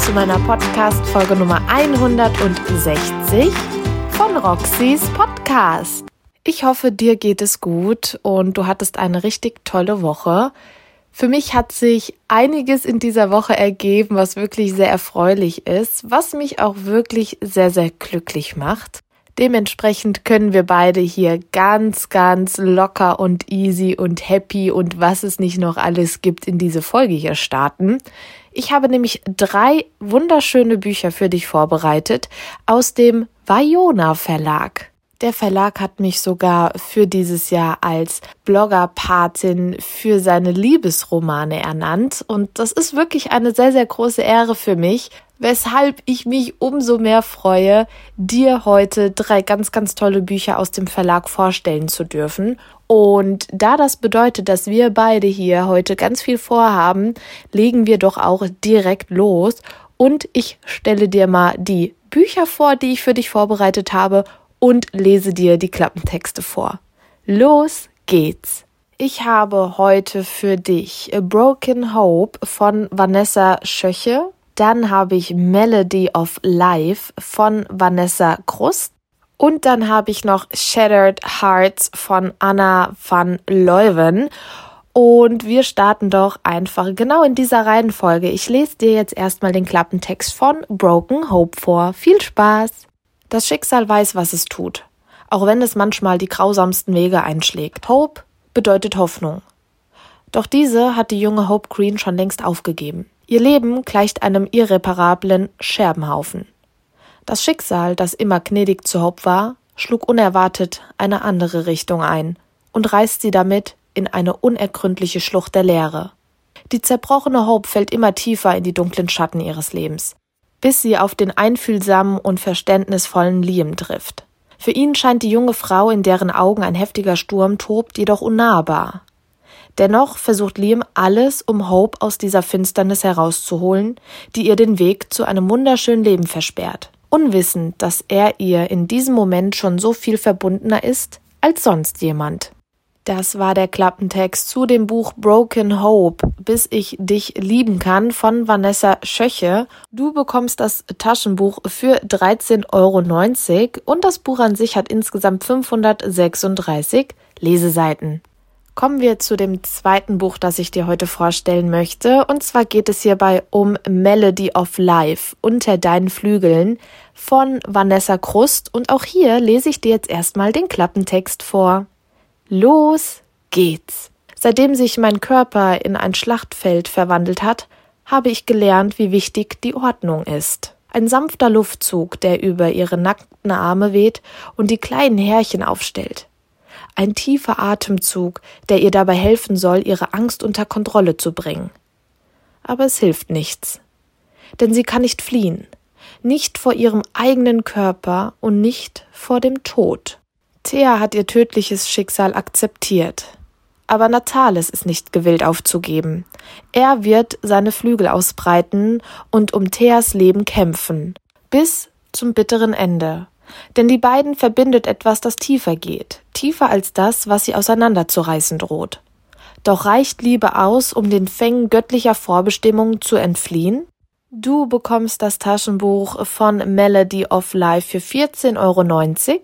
zu meiner Podcast-Folge Nummer 160 von Roxys Podcast. Ich hoffe, dir geht es gut und du hattest eine richtig tolle Woche. Für mich hat sich einiges in dieser Woche ergeben, was wirklich sehr erfreulich ist, was mich auch wirklich sehr, sehr glücklich macht. Dementsprechend können wir beide hier ganz, ganz locker und easy und happy und was es nicht noch alles gibt in diese Folge hier starten. Ich habe nämlich drei wunderschöne Bücher für dich vorbereitet aus dem Vajona Verlag. Der Verlag hat mich sogar für dieses Jahr als Bloggerpatin für seine Liebesromane ernannt und das ist wirklich eine sehr, sehr große Ehre für mich, weshalb ich mich umso mehr freue, dir heute drei ganz, ganz tolle Bücher aus dem Verlag vorstellen zu dürfen. Und da das bedeutet, dass wir beide hier heute ganz viel vorhaben, legen wir doch auch direkt los. Und ich stelle dir mal die Bücher vor, die ich für dich vorbereitet habe und lese dir die Klappentexte vor. Los geht's! Ich habe heute für dich A Broken Hope von Vanessa Schöche dann habe ich Melody of Life von Vanessa Krust. Und dann habe ich noch Shattered Hearts von Anna van Leuven. Und wir starten doch einfach genau in dieser Reihenfolge. Ich lese dir jetzt erstmal den Klappentext von Broken Hope vor. Viel Spaß! Das Schicksal weiß, was es tut, auch wenn es manchmal die grausamsten Wege einschlägt. Hope bedeutet Hoffnung. Doch diese hat die junge Hope Green schon längst aufgegeben. Ihr Leben gleicht einem irreparablen Scherbenhaufen. Das Schicksal, das immer gnädig zu Hope war, schlug unerwartet eine andere Richtung ein und reißt sie damit in eine unergründliche Schlucht der Leere. Die zerbrochene Hope fällt immer tiefer in die dunklen Schatten ihres Lebens, bis sie auf den einfühlsamen und verständnisvollen Liam trifft. Für ihn scheint die junge Frau, in deren Augen ein heftiger Sturm tobt, jedoch unnahbar. Dennoch versucht Liam alles, um Hope aus dieser Finsternis herauszuholen, die ihr den Weg zu einem wunderschönen Leben versperrt, unwissend, dass er ihr in diesem Moment schon so viel verbundener ist als sonst jemand. Das war der Klappentext zu dem Buch Broken Hope, bis ich dich lieben kann von Vanessa Schöche. Du bekommst das Taschenbuch für 13,90 Euro und das Buch an sich hat insgesamt 536 Leseseiten. Kommen wir zu dem zweiten Buch, das ich dir heute vorstellen möchte. Und zwar geht es hierbei um Melody of Life unter deinen Flügeln von Vanessa Krust. Und auch hier lese ich dir jetzt erstmal den Klappentext vor. Los geht's. Seitdem sich mein Körper in ein Schlachtfeld verwandelt hat, habe ich gelernt, wie wichtig die Ordnung ist. Ein sanfter Luftzug, der über ihre nackten Arme weht und die kleinen Härchen aufstellt ein tiefer Atemzug, der ihr dabei helfen soll, ihre Angst unter Kontrolle zu bringen. Aber es hilft nichts. Denn sie kann nicht fliehen, nicht vor ihrem eigenen Körper und nicht vor dem Tod. Thea hat ihr tödliches Schicksal akzeptiert. Aber Natales ist nicht gewillt aufzugeben. Er wird seine Flügel ausbreiten und um Theas Leben kämpfen. Bis zum bitteren Ende. Denn die beiden verbindet etwas, das tiefer geht, tiefer als das, was sie auseinanderzureißen droht. Doch reicht Liebe aus, um den Fängen göttlicher Vorbestimmungen zu entfliehen? Du bekommst das Taschenbuch von Melody of Life für 14,90 Euro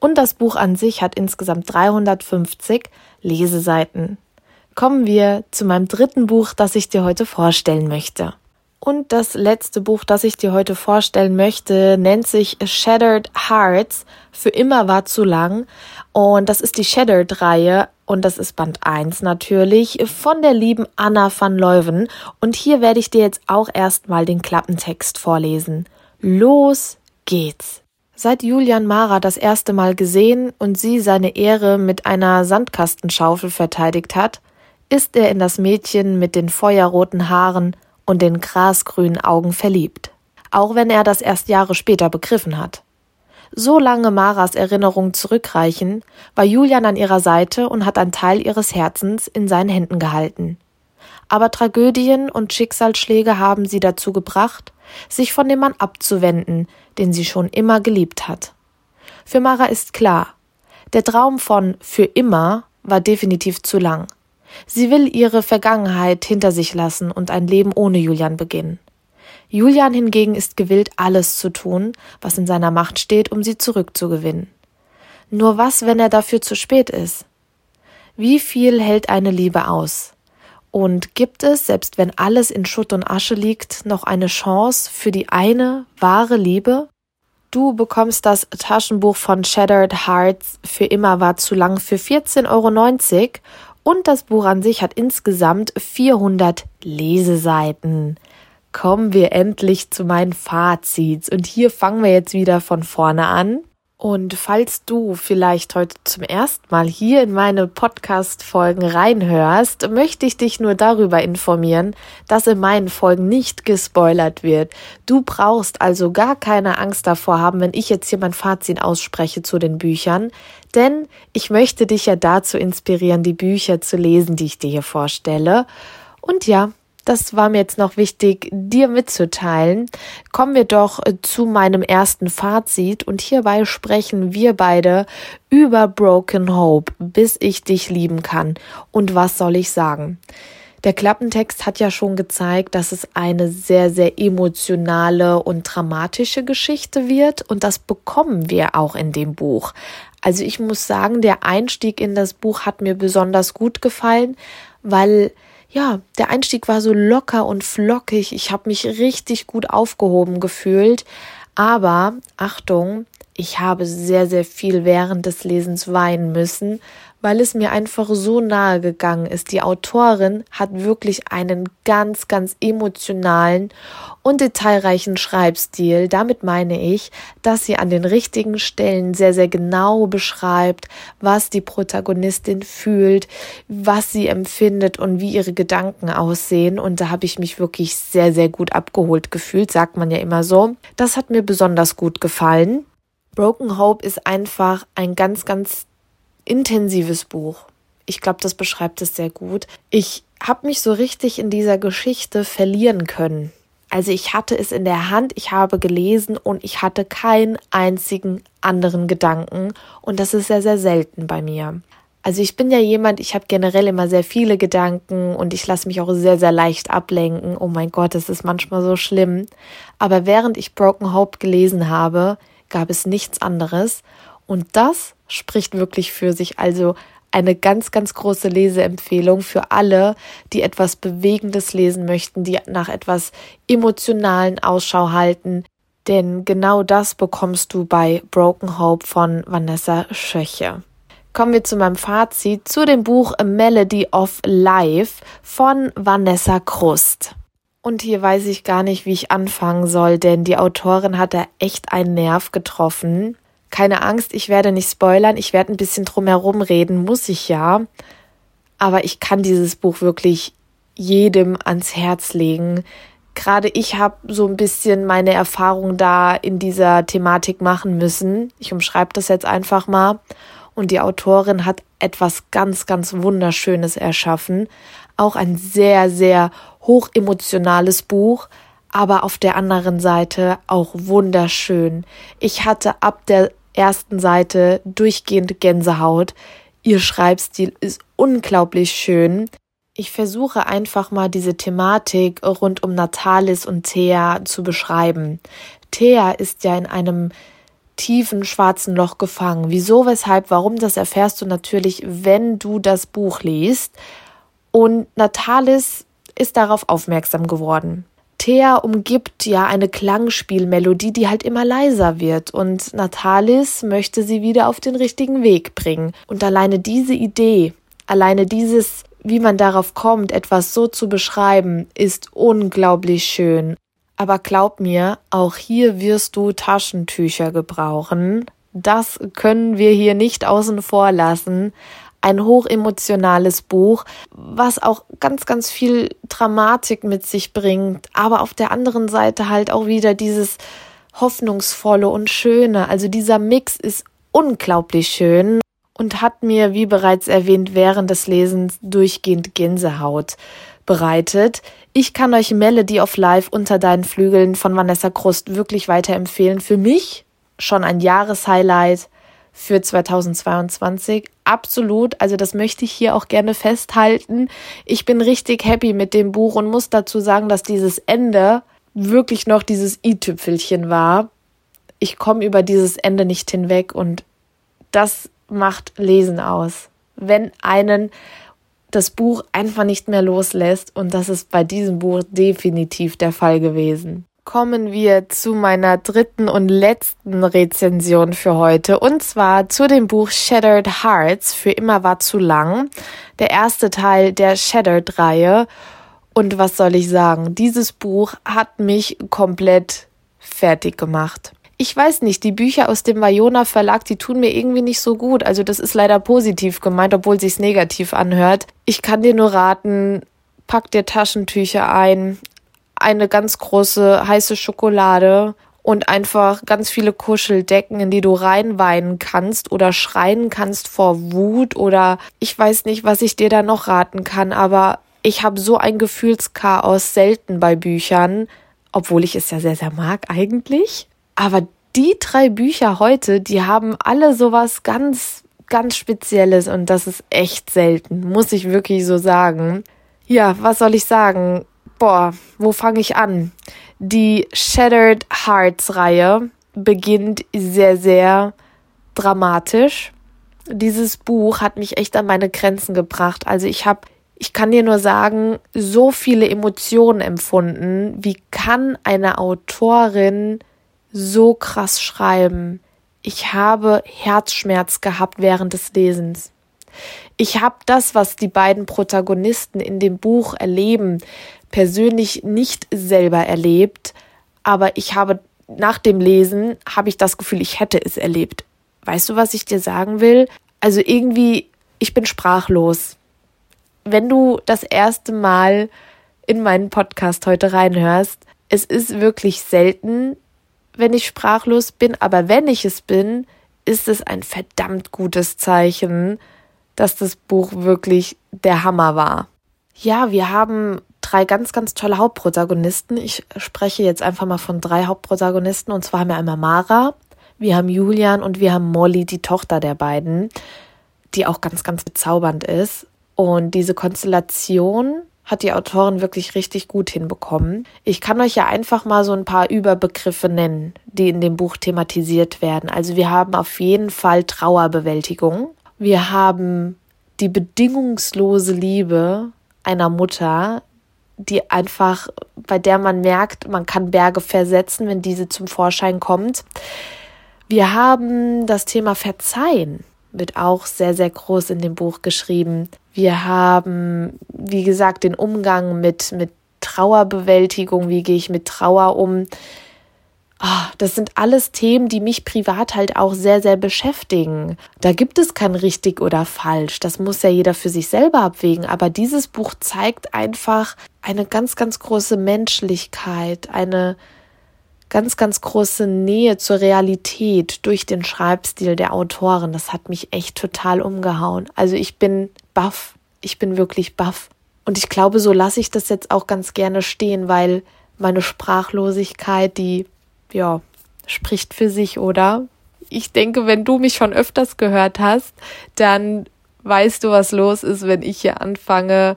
und das Buch an sich hat insgesamt 350 Leseseiten. Kommen wir zu meinem dritten Buch, das ich dir heute vorstellen möchte. Und das letzte Buch, das ich dir heute vorstellen möchte, nennt sich Shattered Hearts. Für immer war zu lang. Und das ist die Shattered-Reihe. Und das ist Band 1 natürlich von der lieben Anna van Leuven. Und hier werde ich dir jetzt auch erstmal den Klappentext vorlesen. Los geht's. Seit Julian Mara das erste Mal gesehen und sie seine Ehre mit einer Sandkastenschaufel verteidigt hat, ist er in das Mädchen mit den feuerroten Haaren und den grasgrünen Augen verliebt, auch wenn er das erst Jahre später begriffen hat. So lange Maras Erinnerungen zurückreichen, war Julian an ihrer Seite und hat einen Teil ihres Herzens in seinen Händen gehalten. Aber Tragödien und Schicksalsschläge haben sie dazu gebracht, sich von dem Mann abzuwenden, den sie schon immer geliebt hat. Für Mara ist klar, der Traum von für immer war definitiv zu lang. Sie will ihre Vergangenheit hinter sich lassen und ein Leben ohne Julian beginnen. Julian hingegen ist gewillt, alles zu tun, was in seiner Macht steht, um sie zurückzugewinnen. Nur was, wenn er dafür zu spät ist? Wie viel hält eine Liebe aus? Und gibt es, selbst wenn alles in Schutt und Asche liegt, noch eine Chance für die eine wahre Liebe? Du bekommst das Taschenbuch von Shattered Hearts für immer war zu lang für 14,90 Euro und das Buch an sich hat insgesamt 400 Leseseiten. Kommen wir endlich zu meinen Fazits und hier fangen wir jetzt wieder von vorne an. Und falls du vielleicht heute zum ersten Mal hier in meine Podcast-Folgen reinhörst, möchte ich dich nur darüber informieren, dass in meinen Folgen nicht gespoilert wird. Du brauchst also gar keine Angst davor haben, wenn ich jetzt hier mein Fazit ausspreche zu den Büchern, denn ich möchte dich ja dazu inspirieren, die Bücher zu lesen, die ich dir hier vorstelle. Und ja, das war mir jetzt noch wichtig, dir mitzuteilen. Kommen wir doch äh, zu meinem ersten Fazit und hierbei sprechen wir beide über Broken Hope, bis ich dich lieben kann. Und was soll ich sagen? Der Klappentext hat ja schon gezeigt, dass es eine sehr, sehr emotionale und dramatische Geschichte wird und das bekommen wir auch in dem Buch. Also ich muss sagen, der Einstieg in das Buch hat mir besonders gut gefallen, weil ja, der Einstieg war so locker und flockig. Ich habe mich richtig gut aufgehoben gefühlt. Aber Achtung, ich habe sehr, sehr viel während des Lesens weinen müssen, weil es mir einfach so nahe gegangen ist. Die Autorin hat wirklich einen ganz, ganz emotionalen und detailreichen Schreibstil. Damit meine ich, dass sie an den richtigen Stellen sehr, sehr genau beschreibt, was die Protagonistin fühlt, was sie empfindet und wie ihre Gedanken aussehen. Und da habe ich mich wirklich sehr, sehr gut abgeholt gefühlt, sagt man ja immer so. Das hat mir besonders gut gefallen. Broken Hope ist einfach ein ganz, ganz intensives Buch. Ich glaube, das beschreibt es sehr gut. Ich habe mich so richtig in dieser Geschichte verlieren können. Also ich hatte es in der Hand, ich habe gelesen und ich hatte keinen einzigen anderen Gedanken und das ist sehr, sehr selten bei mir. Also ich bin ja jemand, ich habe generell immer sehr viele Gedanken und ich lasse mich auch sehr, sehr leicht ablenken. Oh mein Gott, das ist manchmal so schlimm. Aber während ich Broken Hope gelesen habe, gab es nichts anderes und das spricht wirklich für sich. Also eine ganz, ganz große Leseempfehlung für alle, die etwas Bewegendes lesen möchten, die nach etwas emotionalen Ausschau halten. Denn genau das bekommst du bei Broken Hope von Vanessa Schöche. Kommen wir zu meinem Fazit zu dem Buch A Melody of Life von Vanessa Krust. Und hier weiß ich gar nicht, wie ich anfangen soll, denn die Autorin hat da echt einen Nerv getroffen. Keine Angst, ich werde nicht spoilern, ich werde ein bisschen drumherum reden, muss ich ja. Aber ich kann dieses Buch wirklich jedem ans Herz legen. Gerade ich habe so ein bisschen meine Erfahrung da in dieser Thematik machen müssen. Ich umschreibe das jetzt einfach mal. Und die Autorin hat etwas ganz, ganz Wunderschönes erschaffen. Auch ein sehr, sehr hochemotionales Buch, aber auf der anderen Seite auch wunderschön. Ich hatte ab der ersten Seite durchgehend Gänsehaut. Ihr Schreibstil ist unglaublich schön. Ich versuche einfach mal diese Thematik rund um Natalis und Thea zu beschreiben. Thea ist ja in einem tiefen schwarzen Loch gefangen. Wieso, weshalb, warum, das erfährst du natürlich, wenn du das Buch liest. Und Natalis ist darauf aufmerksam geworden. Thea umgibt ja eine Klangspielmelodie, die halt immer leiser wird und Natalis möchte sie wieder auf den richtigen Weg bringen. Und alleine diese Idee, alleine dieses, wie man darauf kommt, etwas so zu beschreiben, ist unglaublich schön. Aber glaub mir, auch hier wirst du Taschentücher gebrauchen. Das können wir hier nicht außen vor lassen ein hochemotionales Buch, was auch ganz, ganz viel Dramatik mit sich bringt, aber auf der anderen Seite halt auch wieder dieses Hoffnungsvolle und Schöne. Also dieser Mix ist unglaublich schön und hat mir, wie bereits erwähnt, während des Lesens durchgehend Gänsehaut bereitet. Ich kann euch Melody of Life unter deinen Flügeln von Vanessa Krust wirklich weiterempfehlen. Für mich schon ein Jahreshighlight für 2022. Absolut. Also das möchte ich hier auch gerne festhalten. Ich bin richtig happy mit dem Buch und muss dazu sagen, dass dieses Ende wirklich noch dieses i-Tüpfelchen war. Ich komme über dieses Ende nicht hinweg und das macht Lesen aus. Wenn einen das Buch einfach nicht mehr loslässt und das ist bei diesem Buch definitiv der Fall gewesen. Kommen wir zu meiner dritten und letzten Rezension für heute. Und zwar zu dem Buch Shattered Hearts für immer war zu lang, der erste Teil der Shattered Reihe und was soll ich sagen, dieses Buch hat mich komplett fertig gemacht. Ich weiß nicht, die Bücher aus dem Vajona Verlag, die tun mir irgendwie nicht so gut. Also das ist leider positiv gemeint, obwohl sich's negativ anhört. Ich kann dir nur raten, pack dir Taschentücher ein, eine ganz große heiße Schokolade und einfach ganz viele Kuscheldecken, in die du reinweinen kannst oder schreien kannst vor Wut oder ich weiß nicht, was ich dir da noch raten kann, aber ich habe so ein Gefühlschaos selten bei Büchern, obwohl ich es ja sehr, sehr mag eigentlich. Aber die drei Bücher heute, die haben alle sowas ganz, ganz Spezielles und das ist echt selten, muss ich wirklich so sagen. Ja, was soll ich sagen? Boah, wo fange ich an? Die Shattered Hearts Reihe beginnt sehr, sehr dramatisch. Dieses Buch hat mich echt an meine Grenzen gebracht. Also ich habe ich kann dir nur sagen, so viele Emotionen empfunden. Wie kann eine Autorin so krass schreiben. Ich habe Herzschmerz gehabt während des Lesens. Ich habe das, was die beiden Protagonisten in dem Buch erleben, persönlich nicht selber erlebt, aber ich habe nach dem Lesen habe ich das Gefühl, ich hätte es erlebt. Weißt du, was ich dir sagen will? Also irgendwie, ich bin sprachlos. Wenn du das erste Mal in meinen Podcast heute reinhörst, es ist wirklich selten, wenn ich sprachlos bin, aber wenn ich es bin, ist es ein verdammt gutes Zeichen, dass das Buch wirklich der Hammer war. Ja, wir haben drei ganz, ganz tolle Hauptprotagonisten. Ich spreche jetzt einfach mal von drei Hauptprotagonisten. Und zwar haben wir einmal Mara, wir haben Julian und wir haben Molly, die Tochter der beiden, die auch ganz, ganz bezaubernd ist. Und diese Konstellation hat die Autorin wirklich richtig gut hinbekommen. Ich kann euch ja einfach mal so ein paar Überbegriffe nennen, die in dem Buch thematisiert werden. Also wir haben auf jeden Fall Trauerbewältigung. Wir haben die bedingungslose Liebe einer Mutter, die einfach, bei der man merkt, man kann Berge versetzen, wenn diese zum Vorschein kommt. Wir haben das Thema Verzeihen, wird auch sehr, sehr groß in dem Buch geschrieben. Wir haben, wie gesagt, den Umgang mit, mit Trauerbewältigung, wie gehe ich mit Trauer um. Oh, das sind alles Themen, die mich privat halt auch sehr, sehr beschäftigen. Da gibt es kein richtig oder falsch. Das muss ja jeder für sich selber abwägen. Aber dieses Buch zeigt einfach eine ganz, ganz große Menschlichkeit, eine ganz, ganz große Nähe zur Realität durch den Schreibstil der Autoren. Das hat mich echt total umgehauen. Also ich bin baff. Ich bin wirklich baff. Und ich glaube, so lasse ich das jetzt auch ganz gerne stehen, weil meine Sprachlosigkeit, die, ja, spricht für sich, oder? Ich denke, wenn du mich schon öfters gehört hast, dann weißt du, was los ist, wenn ich hier anfange,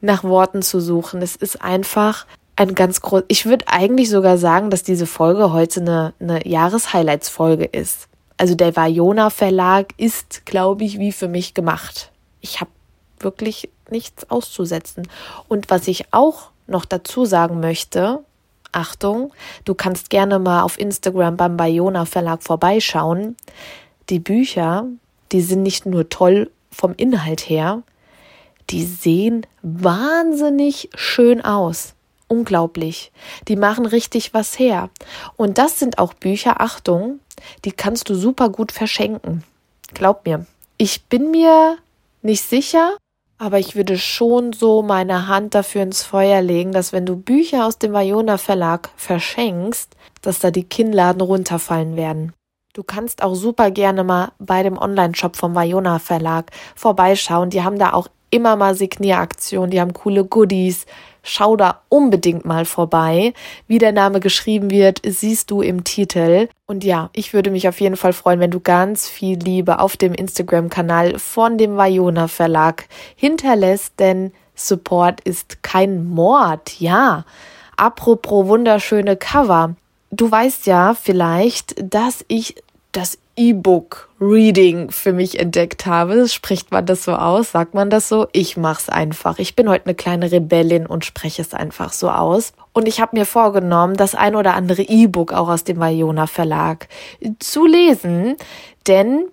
nach Worten zu suchen. Es ist einfach ein ganz groß. Ich würde eigentlich sogar sagen, dass diese Folge heute eine, eine Jahreshighlights-Folge ist. Also der Vajona Verlag ist, glaube ich, wie für mich gemacht. Ich habe wirklich nichts auszusetzen. Und was ich auch noch dazu sagen möchte, Achtung, du kannst gerne mal auf Instagram beim Bayona Verlag vorbeischauen. Die Bücher, die sind nicht nur toll vom Inhalt her, die sehen wahnsinnig schön aus unglaublich. Die machen richtig was her. Und das sind auch Bücher, Achtung, die kannst du super gut verschenken. Glaub mir. Ich bin mir nicht sicher, aber ich würde schon so meine Hand dafür ins Feuer legen, dass wenn du Bücher aus dem Vajona Verlag verschenkst, dass da die Kinnladen runterfallen werden. Du kannst auch super gerne mal bei dem Online-Shop vom Vajona Verlag vorbeischauen. Die haben da auch immer mal Signieraktionen, die haben coole Goodies, schau da unbedingt mal vorbei. Wie der Name geschrieben wird, siehst du im Titel. Und ja, ich würde mich auf jeden Fall freuen, wenn du ganz viel Liebe auf dem Instagram-Kanal von dem Vajona Verlag hinterlässt, denn Support ist kein Mord, ja. Apropos wunderschöne Cover. Du weißt ja vielleicht, dass ich das E-Book Reading für mich entdeckt habe. Spricht man das so aus? Sagt man das so? Ich mach's einfach. Ich bin heute eine kleine Rebellin und spreche es einfach so aus. Und ich habe mir vorgenommen, das ein oder andere E-Book auch aus dem Vajona Verlag zu lesen, denn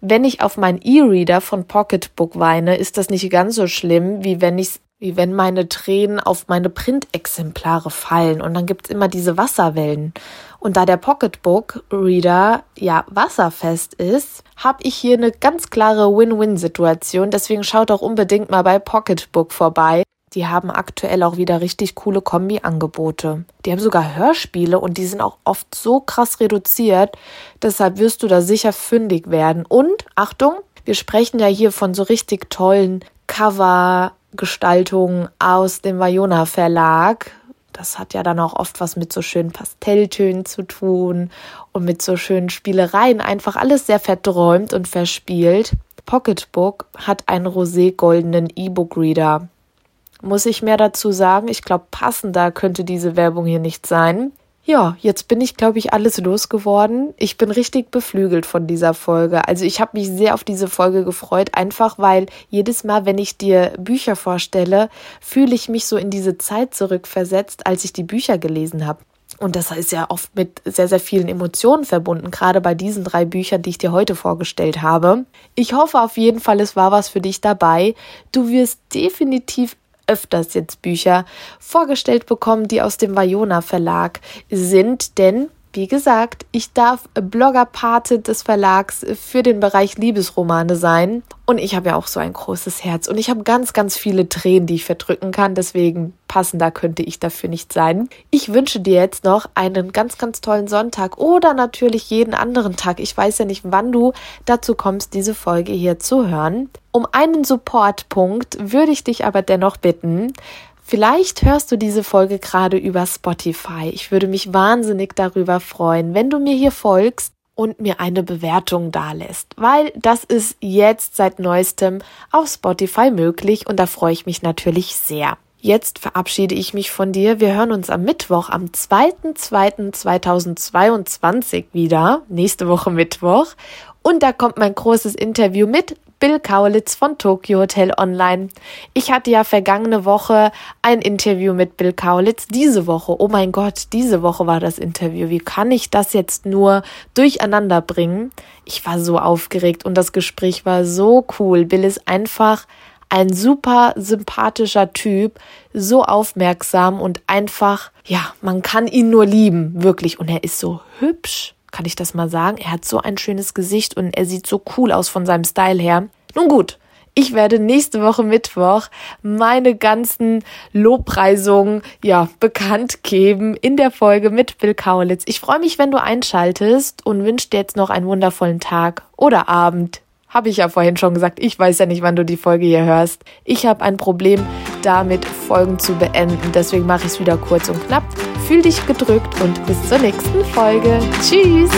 wenn ich auf meinen E-Reader von Pocketbook weine, ist das nicht ganz so schlimm, wie wenn ich wie wenn meine Tränen auf meine Printexemplare fallen und dann gibt's immer diese Wasserwellen. Und da der Pocketbook Reader ja wasserfest ist, habe ich hier eine ganz klare Win-Win-Situation. Deswegen schaut auch unbedingt mal bei Pocketbook vorbei. Die haben aktuell auch wieder richtig coole Kombi-Angebote. Die haben sogar Hörspiele und die sind auch oft so krass reduziert. Deshalb wirst du da sicher fündig werden. Und Achtung, wir sprechen ja hier von so richtig tollen Cover-Gestaltungen aus dem Vajona Verlag. Das hat ja dann auch oft was mit so schönen Pastelltönen zu tun und mit so schönen Spielereien. Einfach alles sehr verträumt und verspielt. Pocketbook hat einen rosé-goldenen E-Book-Reader. Muss ich mehr dazu sagen? Ich glaube, passender könnte diese Werbung hier nicht sein. Ja, jetzt bin ich, glaube ich, alles losgeworden. Ich bin richtig beflügelt von dieser Folge. Also ich habe mich sehr auf diese Folge gefreut, einfach weil jedes Mal, wenn ich dir Bücher vorstelle, fühle ich mich so in diese Zeit zurückversetzt, als ich die Bücher gelesen habe. Und das ist ja oft mit sehr, sehr vielen Emotionen verbunden, gerade bei diesen drei Büchern, die ich dir heute vorgestellt habe. Ich hoffe auf jeden Fall, es war was für dich dabei. Du wirst definitiv öfters jetzt Bücher vorgestellt bekommen, die aus dem Vajona Verlag sind, denn wie gesagt, ich darf Bloggerpate des Verlags für den Bereich Liebesromane sein. Und ich habe ja auch so ein großes Herz. Und ich habe ganz, ganz viele Tränen, die ich verdrücken kann. Deswegen passender könnte ich dafür nicht sein. Ich wünsche dir jetzt noch einen ganz, ganz tollen Sonntag oder natürlich jeden anderen Tag. Ich weiß ja nicht, wann du dazu kommst, diese Folge hier zu hören. Um einen Supportpunkt würde ich dich aber dennoch bitten, Vielleicht hörst du diese Folge gerade über Spotify. Ich würde mich wahnsinnig darüber freuen, wenn du mir hier folgst und mir eine Bewertung dalässt, weil das ist jetzt seit neuestem auf Spotify möglich und da freue ich mich natürlich sehr. Jetzt verabschiede ich mich von dir. Wir hören uns am Mittwoch, am 2.2.2022 wieder, nächste Woche Mittwoch. Und da kommt mein großes Interview mit Bill Kaulitz von Tokyo Hotel Online. Ich hatte ja vergangene Woche ein Interview mit Bill Kaulitz. Diese Woche, oh mein Gott, diese Woche war das Interview. Wie kann ich das jetzt nur durcheinander bringen? Ich war so aufgeregt und das Gespräch war so cool. Bill ist einfach ein super sympathischer Typ, so aufmerksam und einfach, ja, man kann ihn nur lieben, wirklich. Und er ist so hübsch kann ich das mal sagen. Er hat so ein schönes Gesicht und er sieht so cool aus von seinem Style her. Nun gut, ich werde nächste Woche Mittwoch meine ganzen Lobpreisungen ja bekannt geben in der Folge mit Bill Kaulitz. Ich freue mich, wenn du einschaltest und wünsche dir jetzt noch einen wundervollen Tag oder Abend. Habe ich ja vorhin schon gesagt, ich weiß ja nicht, wann du die Folge hier hörst. Ich habe ein Problem damit, Folgen zu beenden. Deswegen mache ich es wieder kurz und knapp. Fühl dich gedrückt und bis zur nächsten Folge. Tschüss!